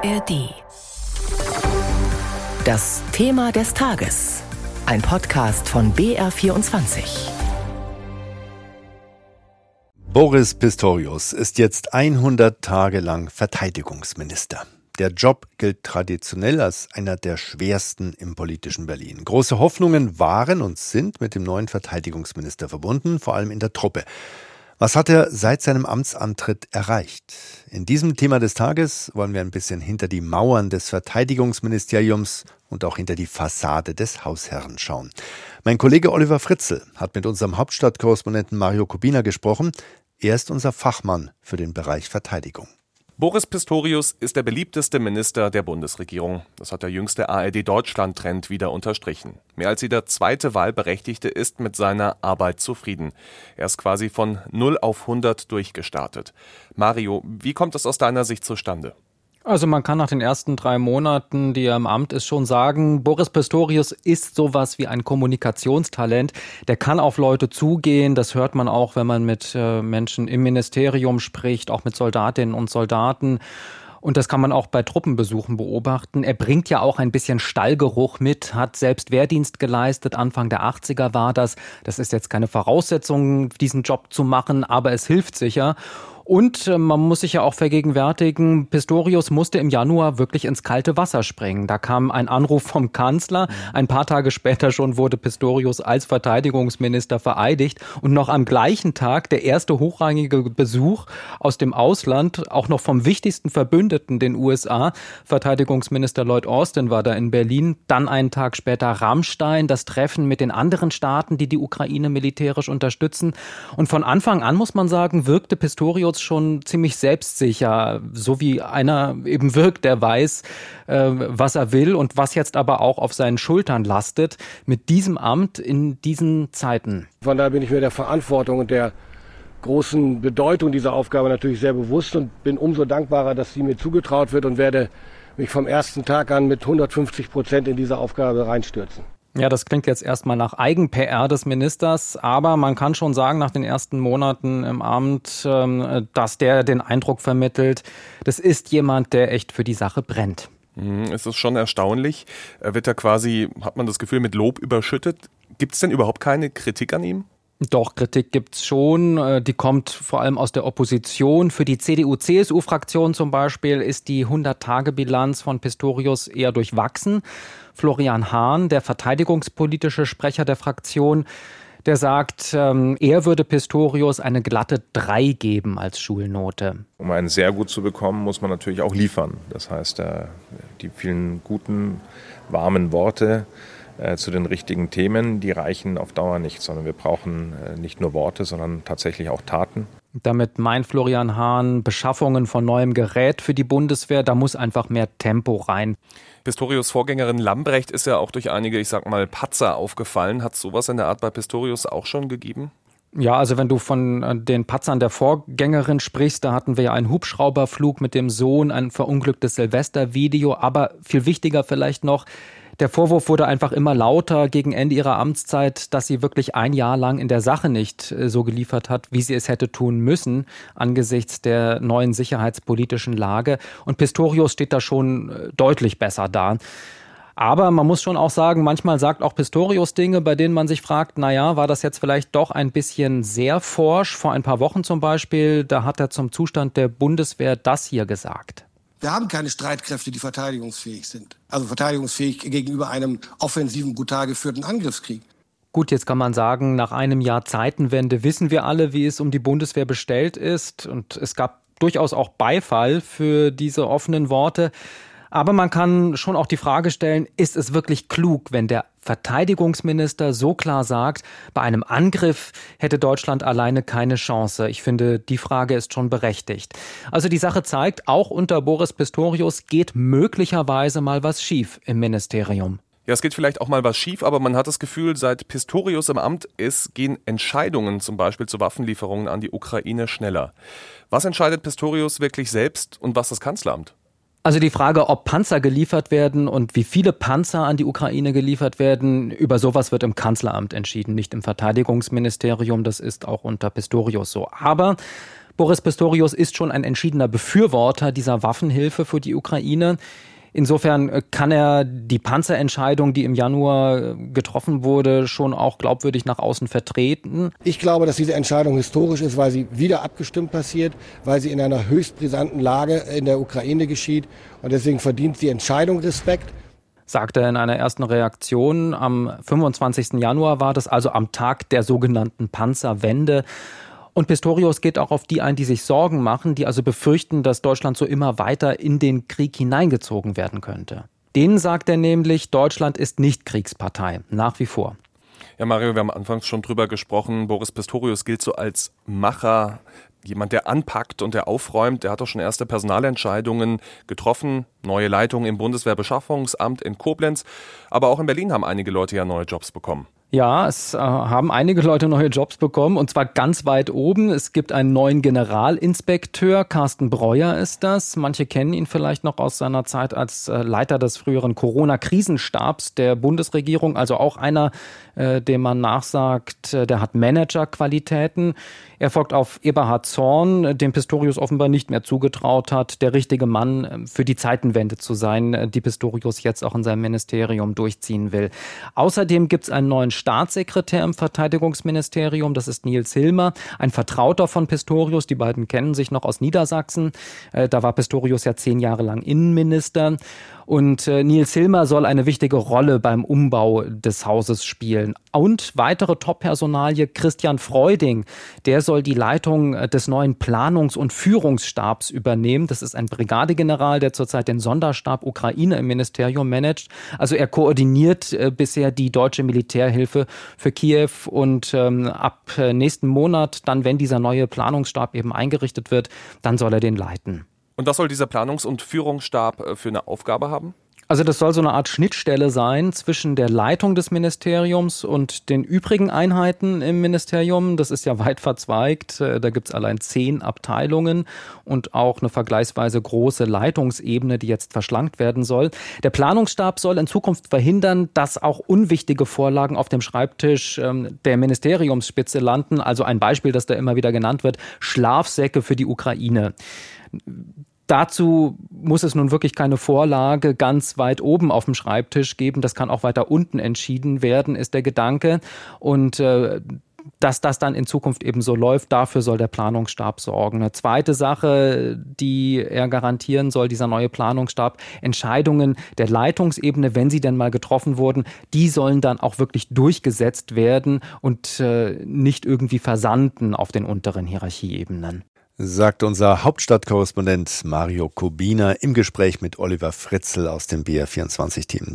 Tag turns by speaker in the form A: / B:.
A: ARD. Das Thema des Tages. Ein Podcast von BR24.
B: Boris Pistorius ist jetzt 100 Tage lang Verteidigungsminister. Der Job gilt traditionell als einer der schwersten im politischen Berlin. Große Hoffnungen waren und sind mit dem neuen Verteidigungsminister verbunden, vor allem in der Truppe. Was hat er seit seinem Amtsantritt erreicht? In diesem Thema des Tages wollen wir ein bisschen hinter die Mauern des Verteidigungsministeriums und auch hinter die Fassade des Hausherrn schauen. Mein Kollege Oliver Fritzel hat mit unserem Hauptstadtkorrespondenten Mario Kubina gesprochen. Er ist unser Fachmann für den Bereich Verteidigung.
C: Boris Pistorius ist der beliebteste Minister der Bundesregierung. Das hat der jüngste ARD-Deutschland-Trend wieder unterstrichen. Mehr als jeder zweite Wahlberechtigte ist mit seiner Arbeit zufrieden. Er ist quasi von 0 auf 100 durchgestartet. Mario, wie kommt es aus deiner Sicht zustande?
D: Also man kann nach den ersten drei Monaten, die er im Amt ist, schon sagen, Boris Pistorius ist sowas wie ein Kommunikationstalent. Der kann auf Leute zugehen. Das hört man auch, wenn man mit äh, Menschen im Ministerium spricht, auch mit Soldatinnen und Soldaten. Und das kann man auch bei Truppenbesuchen beobachten. Er bringt ja auch ein bisschen Stallgeruch mit, hat selbst Wehrdienst geleistet. Anfang der 80er war das. Das ist jetzt keine Voraussetzung, diesen Job zu machen, aber es hilft sicher. Und äh, man muss sich ja auch vergegenwärtigen, Pistorius musste im Januar wirklich ins kalte Wasser springen. Da kam ein Anruf vom Kanzler. Ein paar Tage später schon wurde Pistorius als Verteidigungsminister vereidigt. Und noch am gleichen Tag der erste hochrangige Besuch aus dem Ausland, auch noch vom wichtigsten Verbündeten, den USA. Verteidigungsminister Lloyd Austin war da in Berlin. Dann einen Tag später Rammstein, das Treffen mit den anderen Staaten, die die Ukraine militärisch unterstützen. Und von Anfang an, muss man sagen, wirkte Pistorius Schulz schon ziemlich selbstsicher, so wie einer eben wirkt, der weiß, äh, was er will und was jetzt aber auch auf seinen Schultern lastet mit diesem Amt in diesen Zeiten.
E: Von daher bin ich mir der Verantwortung und der großen Bedeutung dieser Aufgabe natürlich sehr bewusst und bin umso dankbarer, dass sie mir zugetraut wird und werde mich vom ersten Tag an mit 150 Prozent in diese Aufgabe reinstürzen.
D: Ja, das klingt jetzt erstmal nach Eigen-PR des Ministers, aber man kann schon sagen, nach den ersten Monaten im Amt, ähm, dass der den Eindruck vermittelt, das ist jemand, der echt für die Sache brennt.
C: Mhm, es ist schon erstaunlich. Wird er quasi, hat man das Gefühl, mit Lob überschüttet? Gibt es denn überhaupt keine Kritik an ihm?
D: Doch, Kritik gibt's schon. Äh, die kommt vor allem aus der Opposition. Für die CDU-CSU-Fraktion zum Beispiel ist die 100-Tage-Bilanz von Pistorius eher durchwachsen. Florian Hahn, der verteidigungspolitische Sprecher der Fraktion, der sagt, ähm, er würde Pistorius eine glatte 3 geben als Schulnote.
F: Um einen sehr gut zu bekommen, muss man natürlich auch liefern. Das heißt, äh, die vielen guten, warmen Worte zu den richtigen Themen, die reichen auf Dauer nicht, sondern wir brauchen äh, nicht nur Worte, sondern tatsächlich auch Taten.
D: Damit meint Florian Hahn Beschaffungen von neuem Gerät für die Bundeswehr. Da muss einfach mehr Tempo rein.
C: Pistorius Vorgängerin Lambrecht ist ja auch durch einige, ich sag mal, Patzer aufgefallen. Hat sowas in der Art bei Pistorius auch schon gegeben?
D: Ja, also wenn du von äh, den Patzern der Vorgängerin sprichst, da hatten wir ja einen Hubschrauberflug mit dem Sohn, ein verunglücktes Silvestervideo, aber viel wichtiger vielleicht noch, der Vorwurf wurde einfach immer lauter gegen Ende ihrer Amtszeit, dass sie wirklich ein Jahr lang in der Sache nicht äh, so geliefert hat, wie sie es hätte tun müssen, angesichts der neuen sicherheitspolitischen Lage. Und Pistorius steht da schon äh, deutlich besser da. Aber man muss schon auch sagen, manchmal sagt auch Pistorius Dinge, bei denen man sich fragt, na ja, war das jetzt vielleicht doch ein bisschen sehr forsch? Vor ein paar Wochen zum Beispiel, da hat er zum Zustand der Bundeswehr das hier gesagt.
G: Wir haben keine Streitkräfte, die verteidigungsfähig sind. Also verteidigungsfähig gegenüber einem offensiven, brutal geführten Angriffskrieg.
D: Gut, jetzt kann man sagen, nach einem Jahr Zeitenwende wissen wir alle, wie es um die Bundeswehr bestellt ist. Und es gab durchaus auch Beifall für diese offenen Worte. Aber man kann schon auch die Frage stellen, ist es wirklich klug, wenn der Verteidigungsminister so klar sagt, bei einem Angriff hätte Deutschland alleine keine Chance? Ich finde, die Frage ist schon berechtigt. Also die Sache zeigt, auch unter Boris Pistorius geht möglicherweise mal was schief im Ministerium.
C: Ja, es geht vielleicht auch mal was schief, aber man hat das Gefühl, seit Pistorius im Amt ist, gehen Entscheidungen zum Beispiel zu Waffenlieferungen an die Ukraine schneller. Was entscheidet Pistorius wirklich selbst und was das Kanzleramt?
D: Also die Frage, ob Panzer geliefert werden und wie viele Panzer an die Ukraine geliefert werden, über sowas wird im Kanzleramt entschieden, nicht im Verteidigungsministerium. Das ist auch unter Pistorius so. Aber Boris Pistorius ist schon ein entschiedener Befürworter dieser Waffenhilfe für die Ukraine. Insofern äh, kann er die Panzerentscheidung, die im Januar äh, getroffen wurde, schon auch glaubwürdig nach außen vertreten.
E: Ich glaube, dass diese Entscheidung historisch ist, weil sie wieder abgestimmt passiert, weil sie in einer höchst brisanten Lage in der Ukraine geschieht. Und deswegen verdient die Entscheidung Respekt
D: sagte er in einer ersten Reaktion. Am 25. Januar war das also am Tag der sogenannten Panzerwende. Und Pistorius geht auch auf die ein, die sich Sorgen machen, die also befürchten, dass Deutschland so immer weiter in den Krieg hineingezogen werden könnte. Denen sagt er nämlich, Deutschland ist nicht Kriegspartei, nach wie vor.
C: Ja, Mario, wir haben anfangs schon drüber gesprochen. Boris Pistorius gilt so als Macher, jemand, der anpackt und der aufräumt. Der hat doch schon erste Personalentscheidungen getroffen. Neue Leitungen im Bundeswehrbeschaffungsamt in Koblenz. Aber auch in Berlin haben einige Leute ja neue Jobs bekommen.
D: Ja, es äh, haben einige Leute neue Jobs bekommen und zwar ganz weit oben. Es gibt einen neuen Generalinspekteur, Carsten Breuer ist das. Manche kennen ihn vielleicht noch aus seiner Zeit als äh, Leiter des früheren Corona-Krisenstabs der Bundesregierung, also auch einer, äh, dem man nachsagt, äh, der hat Managerqualitäten. Er folgt auf Eberhard Zorn, dem Pistorius offenbar nicht mehr zugetraut hat, der richtige Mann äh, für die Zeitenwende zu sein, äh, die Pistorius jetzt auch in seinem Ministerium durchziehen will. Außerdem gibt es einen neuen Staatssekretär im Verteidigungsministerium, das ist Nils Hilmer, ein Vertrauter von Pistorius. Die beiden kennen sich noch aus Niedersachsen. Äh, da war Pistorius ja zehn Jahre lang Innenminister. Und äh, Nils Hilmer soll eine wichtige Rolle beim Umbau des Hauses spielen. Und weitere Top-Personalie Christian Freuding, der soll die Leitung äh, des neuen Planungs- und Führungsstabs übernehmen. Das ist ein Brigadegeneral, der zurzeit den Sonderstab Ukraine im Ministerium managt. Also er koordiniert äh, bisher die deutsche Militärhilfe für Kiew und ähm, ab äh, nächsten Monat, dann wenn dieser neue Planungsstab eben eingerichtet wird, dann soll er den leiten.
C: Und was soll dieser Planungs- und Führungsstab äh, für eine Aufgabe haben?
D: Also das soll so eine Art Schnittstelle sein zwischen der Leitung des Ministeriums und den übrigen Einheiten im Ministerium. Das ist ja weit verzweigt. Äh, da gibt es allein zehn Abteilungen und auch eine vergleichsweise große Leitungsebene, die jetzt verschlankt werden soll. Der Planungsstab soll in Zukunft verhindern, dass auch unwichtige Vorlagen auf dem Schreibtisch ähm, der Ministeriumsspitze landen. Also ein Beispiel, das da immer wieder genannt wird, Schlafsäcke für die Ukraine. Dazu muss es nun wirklich keine Vorlage ganz weit oben auf dem Schreibtisch geben. Das kann auch weiter unten entschieden werden, ist der Gedanke. Und äh, dass das dann in Zukunft eben so läuft, dafür soll der Planungsstab sorgen. Eine zweite Sache, die er garantieren soll, dieser neue Planungsstab, Entscheidungen der Leitungsebene, wenn sie denn mal getroffen wurden, die sollen dann auch wirklich durchgesetzt werden und äh, nicht irgendwie versanden auf den unteren Hierarchieebenen
B: sagt unser Hauptstadtkorrespondent Mario Kubina im Gespräch mit Oliver Fritzel aus dem BR24-Team.